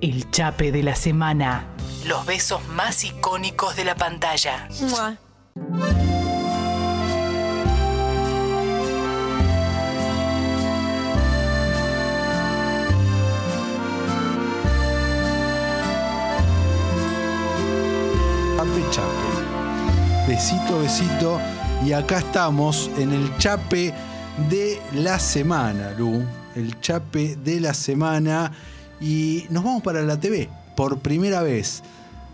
El chape de la semana. Los besos más icónicos de la pantalla. Chape, chape. Besito, besito. Y acá estamos en el chape de la semana, Lu. El chape de la semana. Y nos vamos para la TV por primera vez.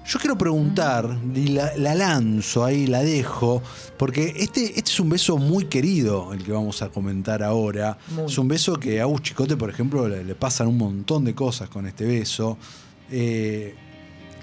Yo quiero preguntar, y la, la lanzo ahí, la dejo, porque este, este es un beso muy querido, el que vamos a comentar ahora. Muy. Es un beso que a Agus Chicote, por ejemplo, le, le pasan un montón de cosas con este beso. Eh,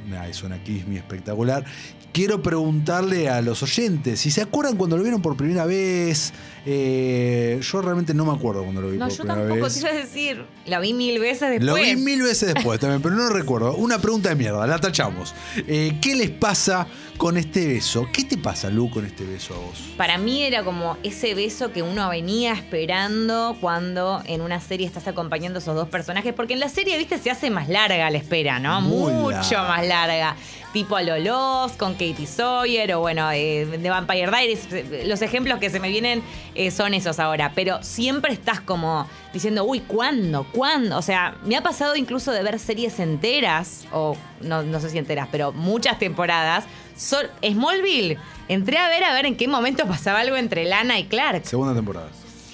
Nah, es una Kismi espectacular. Quiero preguntarle a los oyentes si se acuerdan cuando lo vieron por primera vez. Eh, yo realmente no me acuerdo cuando lo vi No, por yo primera tampoco vez. te iba a decir. La vi mil veces después. Lo vi mil veces después también, pero no recuerdo. Una pregunta de mierda, la tachamos. Eh, ¿Qué les pasa con este beso? ¿Qué te pasa, Lu, con este beso a vos? Para mí era como ese beso que uno venía esperando cuando en una serie estás acompañando a esos dos personajes. Porque en la serie, viste, se hace más larga la espera, ¿no? Muy Mucho larga. más larga. Tipo a Lolos, con Katie Sawyer, o bueno, eh, de Vampire Diaries. Los ejemplos que se me vienen eh, son esos ahora. Pero siempre estás como diciendo, uy, ¿cuándo? ¿Cuándo? O sea, me ha pasado incluso de ver series enteras, o no, no sé si enteras, pero muchas temporadas. Sol- Smallville, entré a ver a ver en qué momento pasaba algo entre Lana y Clark. Segunda temporada.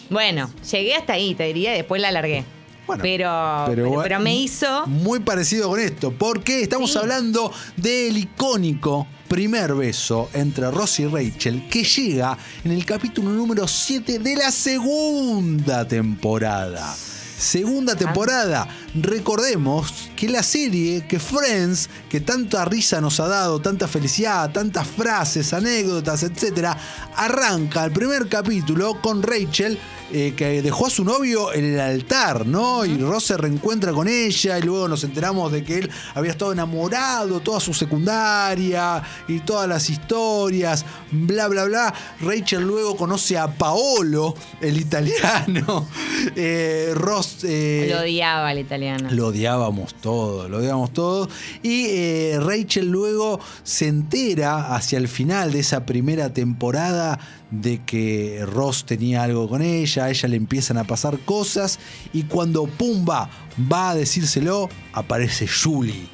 Bueno, llegué hasta ahí, te diría, y después la largué. Bueno, pero, pero, me hizo. Muy parecido con esto, porque estamos Sí. hablando del icónico primer beso entre Ross y Rachel que llega en el capítulo número 7 de la segunda temporada. Segunda temporada. Recordemos que la serie, que Friends, que tanta risa nos ha dado, tanta felicidad, tantas frases, anécdotas, etcétera, arranca el primer capítulo con Rachel eh, que dejó a su novio en el altar, ¿no? Y Ross se reencuentra con ella y luego nos enteramos de que él había estado enamorado toda su secundaria y todas las historias, bla, bla, bla. Rachel luego conoce a Paolo, el italiano. Eh, Ross... eh, Lo odiaba el italiano. Lo odiábamos todos, lo odiábamos todos. Y eh, Rachel luego se entera hacia el final de esa primera temporada de que Ross tenía algo con ella, a ella le empiezan a pasar cosas y cuando Pumba va a decírselo, aparece Julie,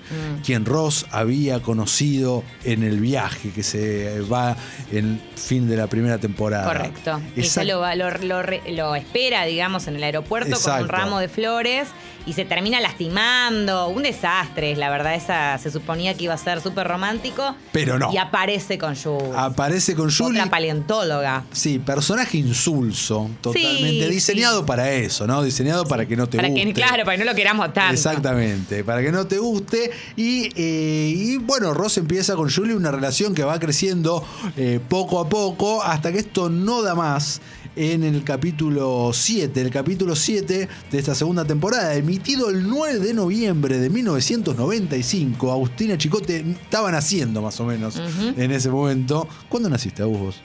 quien Ross había conocido en el viaje que se va en fin de la primera temporada. Correcto. Y ella lo, va- lo, lo re- lo espera, digamos, en el aeropuerto con Exacto. un ramo de flores y se termina lastimando. Un desastre, la verdad, esa se suponía que iba a ser súper romántico. Pero no. Y aparece con Julie. Aparece con Julie. Otra paleontóloga. Sí, personaje insulso, totalmente. Sí, diseñado sí. para eso, ¿no? Diseñado para que no te Para guste. que, claro, para que no lo queramos tanto. Exactamente, para que no te guste. Y, eh, y, bueno, Ross empieza con Julie una relación que va creciendo eh, poco a poco hasta que esto no da más. En el capítulo 7, el capítulo 7 de esta segunda temporada, emitido el 9 de noviembre de 1995. Agustina Chicote estaba naciendo más o menos en ese momento. ¿Cuándo naciste, Agus?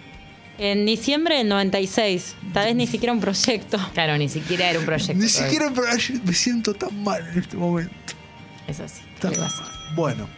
En diciembre del 96. Tal vez ni siquiera un proyecto. Claro, ni siquiera era un proyecto. Ni siquiera pero ay, me siento tan mal en este momento. Es así. Bueno.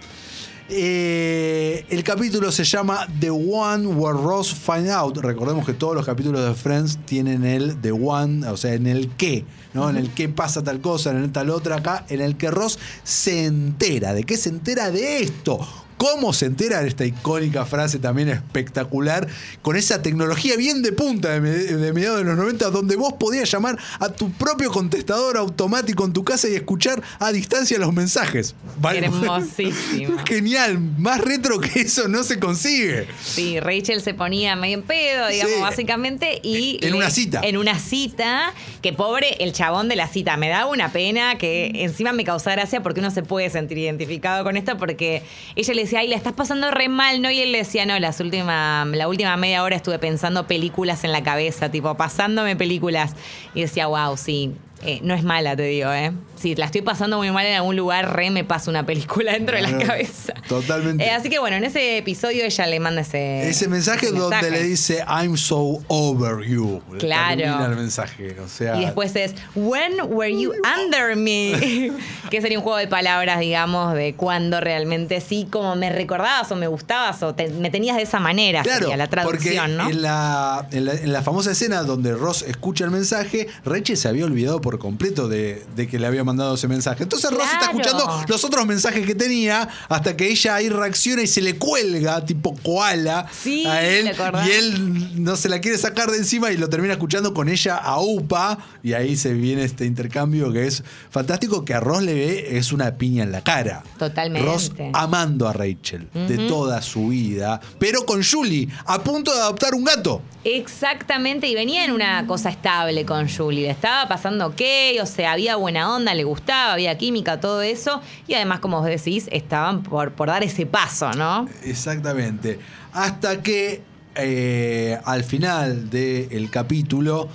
Eh, el capítulo se llama The One Where Ross Find Out. Recordemos que todos los capítulos de Friends tienen el The One, o sea, en el qué, ¿no? En el qué pasa tal cosa, en el tal otra acá, en el que Ross se entera. ¿De qué se entera de esto? ¿Cómo se entera de esta icónica frase también espectacular? Con esa tecnología bien de punta de, me- de mediados de los 90, donde vos podías llamar a tu propio contestador automático en tu casa y escuchar a distancia los mensajes. Vale. Hermosísimo. Genial, más retro que eso no se consigue. Sí, Rachel se ponía medio en pedo, digamos, Sí. básicamente. Y En le- una cita. En una cita, que pobre el chabón de la cita. Me daba una pena que encima me causara gracia porque uno se puede sentir identificado con esto, porque ella le decía, ay, estás pasando re mal, ¿no? Y él decía, no, las última, la última media hora estuve pensando películas en la cabeza, tipo, pasándome películas. Y decía, wow, sí. Eh, no es mala, te digo, ¿eh? Si la estoy pasando muy mal en algún lugar, re me pasa una película dentro de la cabeza. totalmente. Eh, así que bueno, en ese episodio ella le manda ese. Ese mensaje ese donde mensaje. le dice I'm so over you. Claro. Termina el mensaje. O sea, Y después es When were you under me? que sería un juego de palabras, digamos, de cuando realmente sí, como me recordabas o me gustabas o te- me tenías de esa manera, Claro, sería la traducción, porque ¿no? en, la, en, la, en la famosa escena donde Ross escucha el mensaje, Rachel se había olvidado por completo de, de que le había mandado ese mensaje. Entonces Ross está escuchando los otros mensajes que tenía hasta que ella ahí reacciona y se le cuelga, tipo koala, Sí, a él. Y él no se la quiere sacar de encima y lo termina escuchando con ella a UPA. Y ahí se viene este intercambio que es fantástico, que a Ross le ve es una piña en la cara. Totalmente. Ross amando a Rachel de toda su vida, pero con Julie, a punto de adoptar un gato. Exactamente, y venía en una cosa estable con Julie. Le estaba pasando o sea, había buena onda, le gustaba, había química, todo eso. Y además, como vos decís, estaban por, por dar ese paso, ¿no? Exactamente. Hasta que eh, al final del capítulo,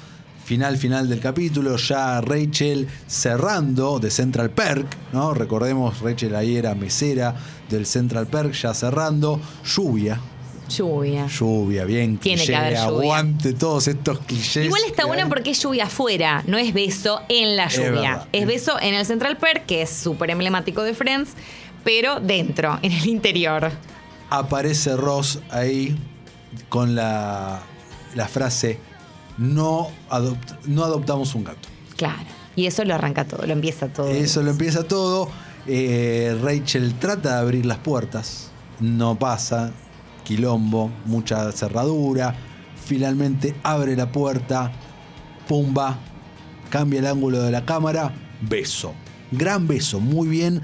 final, final del capítulo, ya Rachel cerrando de Central Perk, ¿no? Recordemos, Rachel ahí era mesera del Central Perk, ya cerrando, lluvia. Lluvia. Lluvia, bien Tiene que haber lluvia. aguante todos estos clichés. Igual está bueno hay. porque es lluvia afuera, no es beso en la lluvia. Es, beso en el Central Perk, que es súper emblemático de Friends, pero dentro, en el interior. aparece Ross ahí con la, la frase no, adopt- no adoptamos un gato. Claro. Y eso lo arranca todo, lo empieza todo. Eso lo empieza todo. Eh, Rachel trata de abrir las puertas. No pasa. Quilombo, mucha cerradura. Finalmente abre la puerta. Pumba. Cambia el ángulo de la cámara. Beso. Gran beso. Muy bien.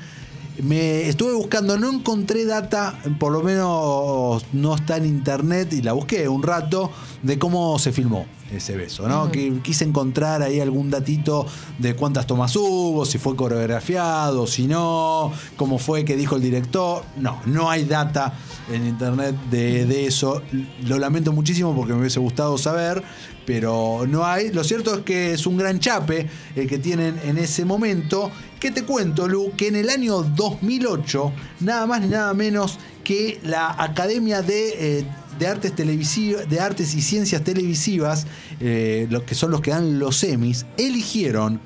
Me estuve buscando, no encontré data, por lo menos no está en internet y la busqué un rato de cómo se filmó ese beso, ¿no? Que quise encontrar ahí algún datito de cuántas tomas hubo, si fue coreografiado, si no, cómo fue que dijo el director. No, no hay data en internet de, eso. Lo lamento muchísimo porque me hubiese gustado saber, pero no hay. Lo cierto es que es un gran chape el que tienen en ese momento. Que te cuento, Lu, que en el año 2008, nada más ni nada menos que la Academia de, eh, de Artes Televisivas, de Artes y Ciencias Televisivas, eh, los que son los que dan los semis, eligieron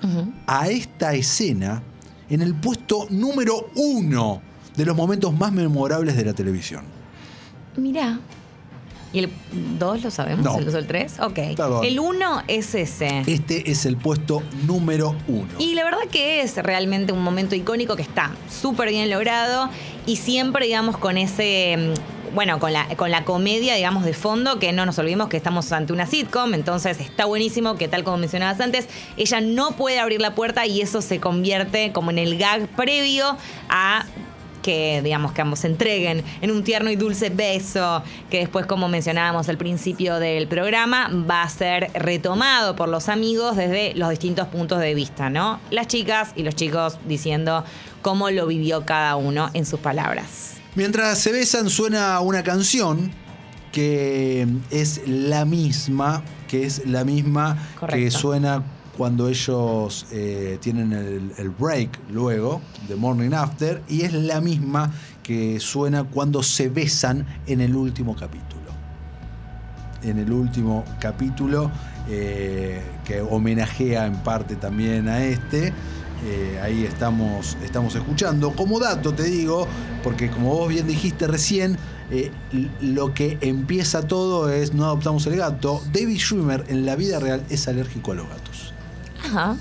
a esta escena en el puesto número uno de los momentos más memorables de la televisión. Mirá. ¿Y el 2 lo sabemos? No. ¿El 2 o el 3? Ok. Perdón. El 1 es ese. Este es el puesto número uno. Y la verdad que es realmente un momento icónico que está súper bien logrado y siempre, digamos, con ese. Bueno, con la, con la comedia, digamos, de fondo, que no nos olvidemos que estamos ante una sitcom, entonces está buenísimo que, tal como mencionabas antes, ella no puede abrir la puerta y eso se convierte como en el gag previo a que digamos que ambos se entreguen en un tierno y dulce beso que después como mencionábamos al principio del programa va a ser retomado por los amigos desde los distintos puntos de vista, ¿no? Las chicas y los chicos diciendo cómo lo vivió cada uno en sus palabras. Mientras se besan suena una canción que es la misma, que es la misma que suena cuando ellos eh, tienen el, break luego, de Morning After, y es la misma que suena cuando se besan en el último capítulo. En el último capítulo, eh, que homenajea en parte también a este. Eh, ahí estamos, estamos escuchando. Como dato te digo, porque como vos bien dijiste recién, lo que empieza todo es no adoptamos el gato. David Schwimmer en la vida real es alérgico a los gatos. Ajá.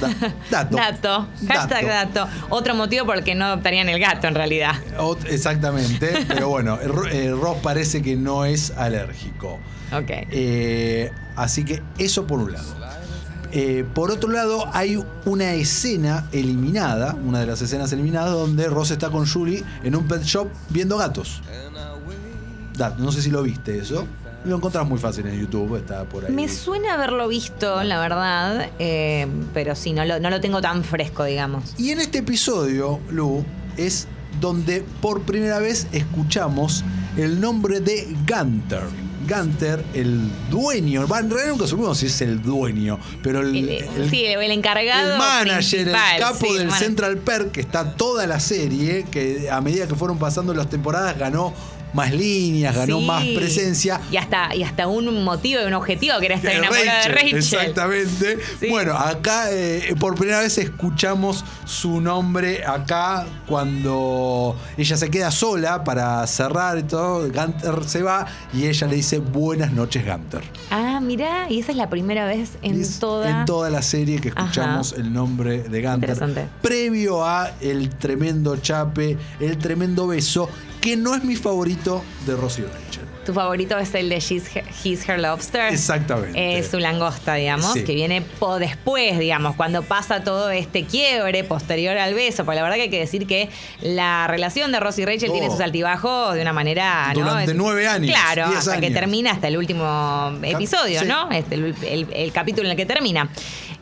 Da- dato. Dato. Hashtag dato. Otro motivo por el que no adoptarían el gato en realidad. Ot- Exactamente, pero bueno, eh, Ross parece que no es alérgico. Ok. Eh, así que eso por un lado. Eh, por otro lado, hay una escena eliminada, una de las escenas eliminadas, donde Ross está con Julie en un pet shop viendo gatos. Da- no sé si lo viste eso. Lo encontrás muy fácil en YouTube, está por ahí. Me suena haberlo visto, la verdad, eh, pero sí, no lo, no lo tengo tan fresco, digamos. Y en este episodio, Lu, es donde por primera vez escuchamos el nombre de Gunter. Gunter, el dueño, en realidad nunca supimos si es el dueño, pero el, El- el- sí, el encargado. el manager, el capo sí, del Central Perk, que está toda la serie, que a medida que fueron pasando las temporadas ganó más líneas, ganó Sí. más presencia. Y hasta, y hasta un motivo y un objetivo que era estar enamorada de Rachel. Exactamente. Sí. Bueno, acá eh, por primera vez escuchamos su nombre acá cuando ella se queda sola para cerrar y todo. Gunter se va y ella le dice buenas noches, Gunter. Ah, mirá, y esa es la primera vez en es toda. en toda la serie que escuchamos el nombre de Gunter. Interesante. Previo a el tremendo chape, el tremendo beso, que no es mi favorito de Rosy Rachel. Tu favorito es el de She's Her, He's Her Lobster. Exactamente. Es su langosta, digamos, Sí. que viene po después, digamos, cuando pasa todo este quiebre posterior al beso. Porque la verdad que hay que decir que la relación de Ross y Rachel Oh. tiene sus altibajos de una manera. ¿no? Durante nueve años, Claro, hasta que termina hasta el último episodio, sí. ¿no? Este, el, el- el capítulo en el que termina.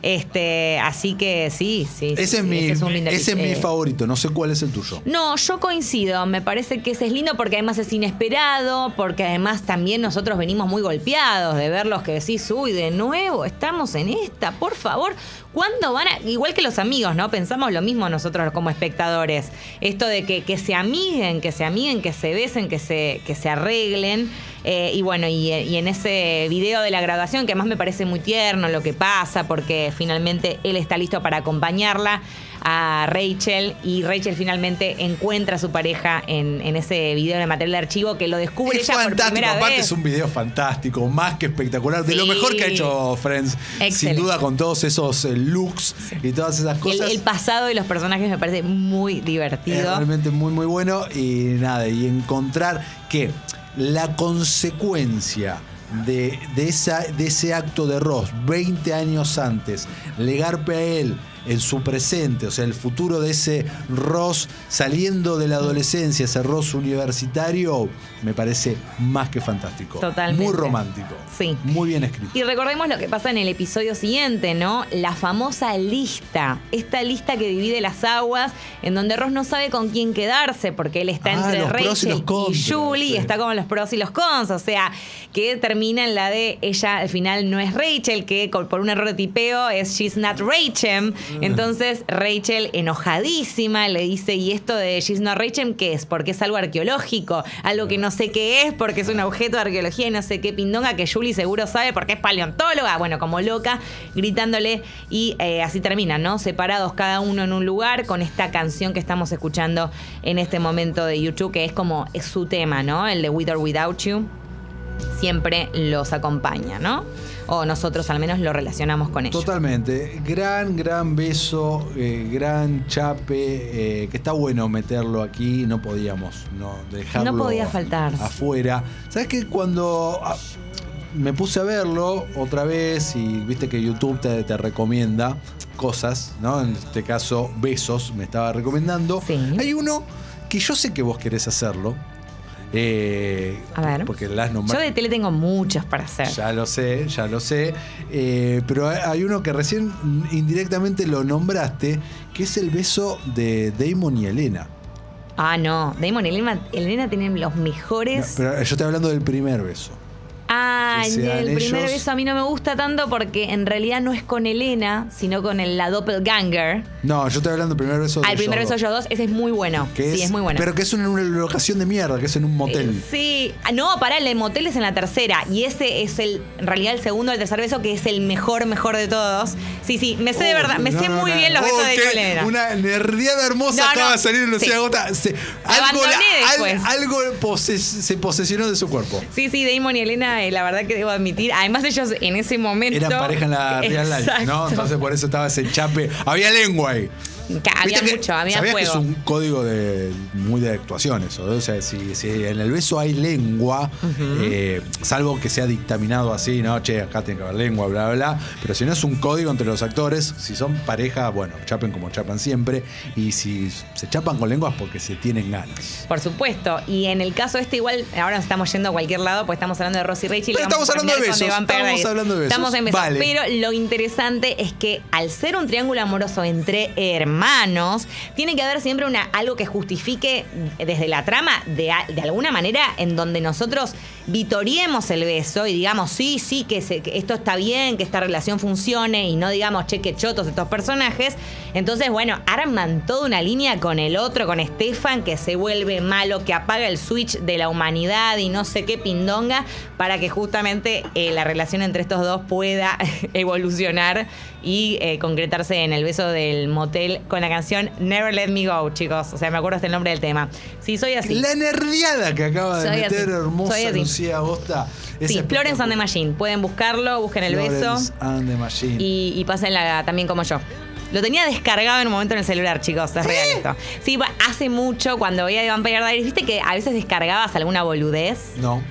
Este, así que sí, sí. sí, Ese es, sí, mi, es un lindo ese es mi favorito, no sé cuál es el tuyo. no, yo coincido. Me parece que ese es lindo porque además es inesperado, porque además también nosotros venimos muy golpeados de ver los que decís, uy, de nuevo, estamos en esta, por favor. ¿Cuándo van a.? Igual que los amigos, ¿no? Pensamos lo mismo nosotros como espectadores. Esto de que, que se amiguen, que se amiguen, que se besen, que se, que se arreglen. Eh, y bueno, y, y en ese video de la graduación, que además me parece muy tierno lo que pasa, porque finalmente él está listo para acompañarla a Rachel y Rachel finalmente encuentra a su pareja en, en ese video de material de archivo que lo descubre Es ella por fantástico, primera aparte vez. es un video fantástico, más que espectacular, de lo mejor que ha hecho Friends, sin duda con todos esos eh, looks y todas esas El, cosas. el pasado de los personajes me parece muy Es divertido. realmente muy muy bueno y nada, y encontrar que la consecuencia de, de esa, de ese acto de Ross 20 años antes, legarpe a él en su presente, o sea, el futuro de ese Ross saliendo de la adolescencia, ese Ross universitario, me parece más que fantástico. Totalmente. Muy romántico. Sí. Muy bien escrito. Y recordemos lo que pasa en el episodio siguiente, ¿no? La famosa lista. Esta lista que divide las aguas, en donde Ross no sabe con quién quedarse, porque él está Ah, entre y Rachel y, contras, Julie, y sí. está como los pros y los cons. O sea, que termina en la de ella al final no es Rachel, que con- por un error de tipeo es She's not Rachel. Entonces Rachel, enojadísima, le dice: ¿Y esto de She's not Rachel qué es? Porque es algo arqueológico, algo que no sé qué es, porque es un objeto de arqueología y no sé qué pindonga que Julie seguro sabe porque es paleontóloga. Bueno, como loca, gritándole y eh, así terminan, ¿no? Separados cada uno en un lugar con esta canción que estamos escuchando en este momento de YouTube, que es como es su tema, ¿no? El de With or Without You. Siempre los acompaña, ¿no? O nosotros al menos lo relacionamos con ellos. Totalmente. Gran, gran beso, eh, gran chape, eh, que está bueno meterlo aquí, no podíamos no dejarlo No podía faltar. afuera. ¿Sabes que cuando ah, me puse a verlo otra vez y viste que YouTube te, te recomienda cosas, ¿no? En este caso, besos me estaba recomendando. Sí. Hay uno que yo sé que vos querés hacerlo. Eh, A ver. Porque las Yo de tele tengo muchos para hacer. Ya lo sé, ya lo sé. Eh, pero hay- uno que recién indirectamente lo nombraste, que es el beso de Damon y Elena. Ah, no. Damon y Elena, Elena tienen los No, mejores. pero yo estoy hablando del primer beso. Ah, que el primer beso a mí no me gusta tanto porque en realidad no es con Elena, sino con el, la doppelganger. No, yo estoy hablando del primer beso de Al primer beso ellos dos, ese es muy bueno. que sí, es muy bueno. Pero que es en una locación de mierda, que es en un motel. Eh, Sí, Ah, no, pará, el motel es en la tercera. Y ese es el, en realidad, el segundo el tercer beso, que es el mejor, mejor de todos. Sí, sí, me sé de Oh, verdad, me no, sé no, muy no. bien los besos de Elena. Una nerdeada hermosa acaba de salir en Lucía Sí. Gota. Se- algo al- se posesionó de su cuerpo. Sí, sí, Damon y Elena, eh, la verdad que debo admitir. Además, ellos en ese momento. Eran pareja en la Real Life, ¿no? Entonces por eso estaba ese chape. Había lengua ahí. Había que- mucho, había ¿sabías que es un código de muy de actuación eso? O sea, si, si en el beso hay lengua, eh, salvo que sea dictaminado así, ¿no? Che, acá tiene que haber lengua, bla, bla, bla. Pero si no es un código entre los actores, si son pareja, bueno, chapen como chapan siempre. Y si se chapan con lenguas porque se tienen ganas. Por supuesto. Y en el caso este, igual, ahora nos estamos yendo a cualquier lado, pues estamos hablando de Rosy y Rachel. y Pero vamos estamos hablando de besos, estamos hablando de besos. Estamos en besos. Vale. Pero lo interesante es que al ser un triángulo amoroso entre hermanos, tiene que haber siempre una, algo que justifique desde la trama, de, de alguna manera, en donde nosotros vitoriemos el beso y digamos, sí, sí, que, se- que esto está bien, que esta relación funcione y no digamos, che, que chotos estos personajes. Entonces, bueno, arman toda una línea con el otro, con Stefan, que se vuelve malo, que apaga el switch de la humanidad y no sé qué pindonga, para que justamente eh, la relación entre estos dos pueda evolucionar y eh, concretarse en el beso del motel con la canción Never Let Me Go, chicos. O sea, me acuerdo hasta el nombre del tema. Sí, soy así. La nerdiada que acaba de Soy meter así, hermosa soy así. Lucía Agosta. Sí, Florence and the. Machine. Pueden buscarlo, busquen el beso Florence and the Machine. y, y pásenla también como yo. Lo tenía descargado en un momento en el celular, chicos. Es real esto. Sí, hace mucho cuando veía The Vampire Diaries, viste que a veces descargabas alguna boludez. No.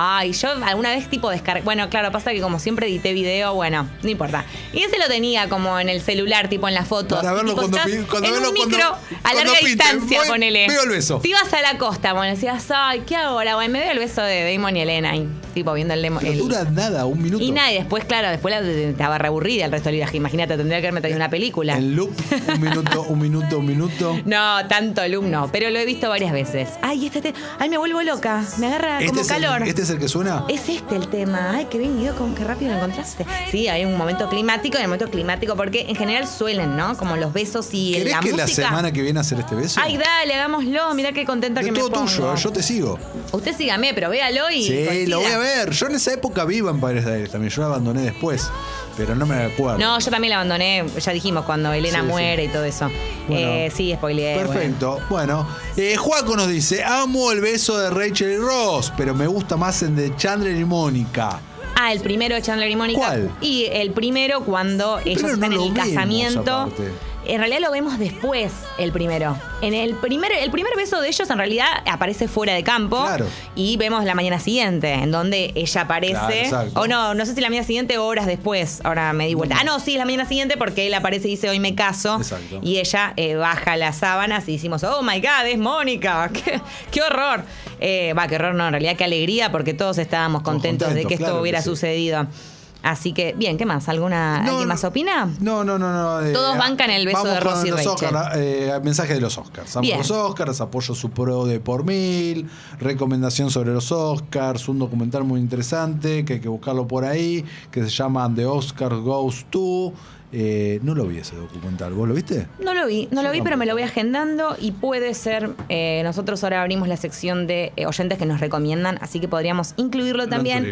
Ay, yo alguna vez tipo descargué. Bueno, claro, pasa que como siempre edité video, bueno, no importa. Y ese lo tenía como en el celular, tipo en las fotos. Para verlo Tipo, cuando cuando en verlo un cuando- micro a larga pinte. distancia, Voy- ponele. veo el beso. Te ibas a la costa, bueno, decías, ay, ¿qué hago ahora? Bueno, me veo el beso de Damon y Elena. Y tipo viendo el demo. Pero el- dura nada, un minuto. y nada, y después, claro, después la, estaba reaburrida el resto del viaje. Imagínate, tendría que haberme traído una película. En loop, un minuto, un minuto, un minuto. No, tanto alumno, pero lo he visto varias veces. Ay, este te... Ay, me vuelvo loca. Me agarra como es el- calor. este es el que suena. Es este el tema. Ay, qué bien, Guido, con qué rápido lo encontraste. Sí, hay un momento climático y un momento climático, porque en general suelen, ¿no? Como los besos y ¿Querés la que la semana que viene hacer este beso? Ay, dale, hagámoslo. Mirá qué contenta que me todo pongo. tuyo, yo te sigo. Usted sígame, pero véalo y. Sí, coincida. lo voy a ver. Yo en esa época vi Vampires Diaries también. Yo la abandoné después. Pero no me acuerdo. No, yo también la abandoné, ya dijimos, cuando Elena Sí, sí. muere y todo eso. Bueno. Eh, sí, spoileé. bueno. Perfecto. Bueno, eh, Juaco nos dice: Amo el beso de Rachel y Ross, pero me gusta más el de Chandler y Mónica. Ah, el primero de Chandler y Mónica. ¿Cuál? Y el primero cuando ellos primero están no en lo el vemos, casamiento. aparte. En realidad lo vemos después, el primero. En el primer, el primer beso de ellos en realidad aparece fuera de campo. Claro. Y vemos la mañana siguiente, en donde ella aparece. Claro, o no, no sé si la mañana siguiente o horas después. Ahora me di vuelta. Ah, no, sí, es la mañana siguiente porque él aparece y dice hoy me caso. Exacto. Y ella eh, baja las sábanas y decimos, oh my god, es Mónica. ¡Qué, qué horror! Eh, Va, qué horror, no, en realidad qué alegría porque todos estábamos contentos, de que esto claro que hubiera sí. sucedido. Así que, bien, ¿qué más? ¿Alguna, No, ¿Alguien más opina? No, no, no, no. eh, Todos bancan el beso vamos de con Ross y los. Oscar, eh, mensaje de los Oscars. Amo los Oscars, apoyo su pro de por mil, recomendación sobre los Oscars, un documental muy interesante que hay que buscarlo por ahí, que se llama The Oscar Goes To. Eh, no lo vi ese documental, ¿vos lo viste? No lo vi, no lo vi, pero me lo voy agendando y puede ser. eh, nosotros ahora abrimos la sección de eh, oyentes que nos recomiendan, así que podríamos incluirlo Lo también.